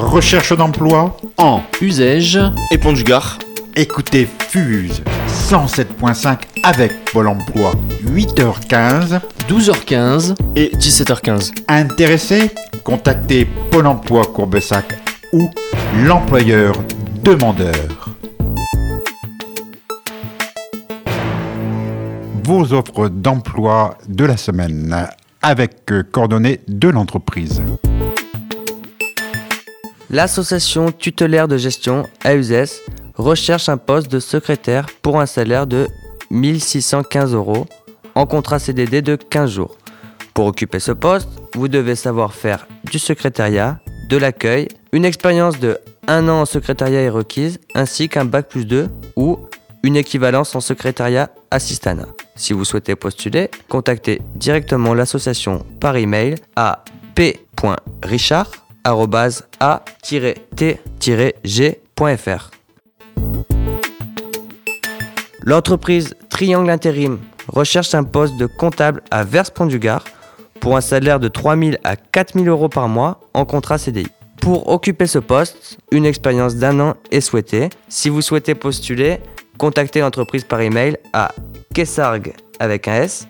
Recherche d'emploi En Usège et Pont du Gard. Écoutez Fuse 107.5 avec Pôle emploi. 8h15. 12h15 et 17h15. Intéressé Contactez Pôle emploi Courbesac ou l'employeur demandeur. Vos offres d'emploi de la semaine avec euh, coordonnées de l'entreprise. L'association tutélaire de gestion AUSES recherche un poste de secrétaire pour un salaire de 1615 euros en contrat CDD de 15 jours. Pour occuper ce poste, vous devez savoir faire du secrétariat, de l'accueil, une expérience de 1 an en secrétariat est requise, ainsi qu'un bac plus 2 ou une équivalence en secrétariat assistana. Si vous souhaitez postuler, contactez directement l'association par email à p.richard.a-t-g.fr. L'entreprise Triangle Intérim recherche un poste de comptable à Vers-Pont-du-Gard pour un salaire de 3 000 à 4 000 euros par mois en contrat CDI. Pour occuper ce poste, une expérience d'un an est souhaitée. Si vous souhaitez postuler, contactez l'entreprise par email à kessarg avec un s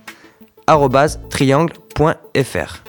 triangle.fr.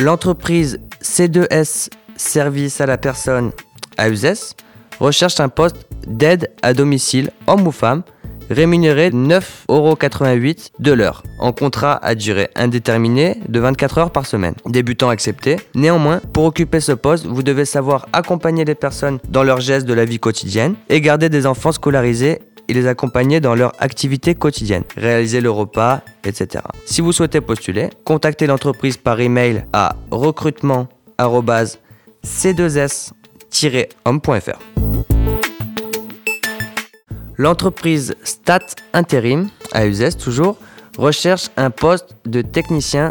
L'entreprise C2S Service à la personne AUSES recherche un poste d'aide à domicile homme ou femme rémunéré 9,88€ de l'heure, en contrat à durée indéterminée de 24 heures par semaine. Débutant accepté. Néanmoins, pour occuper ce poste, vous devez savoir accompagner les personnes dans leurs gestes de la vie quotidienne et garder des enfants scolarisés et les accompagner dans leurs activités quotidiennes, réaliser le repas, etc. Si vous souhaitez postuler, contactez l'entreprise par email à recrutement@c2s-homme.fr. L'entreprise Stat Intérim, à Uzès toujours, recherche un poste de technicien,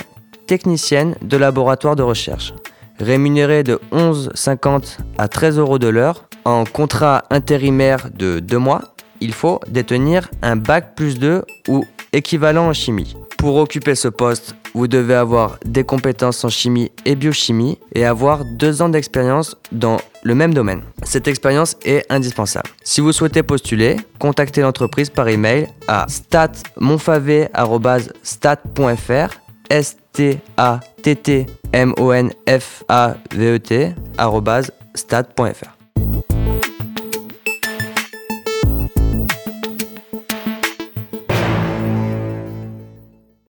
technicienne de laboratoire de recherche. Rémunéré de 11,50 à 13 euros de l'heure, en contrat intérimaire de 2 mois, il faut détenir un bac plus 2 ou équivalent en chimie. Pour occuper ce poste, vous devez avoir des compétences en chimie et biochimie et avoir deux ans d'expérience dans le même domaine. Cette expérience est indispensable. Si vous souhaitez postuler, contactez l'entreprise par email à statmonfavet.stat.fr s t a v e t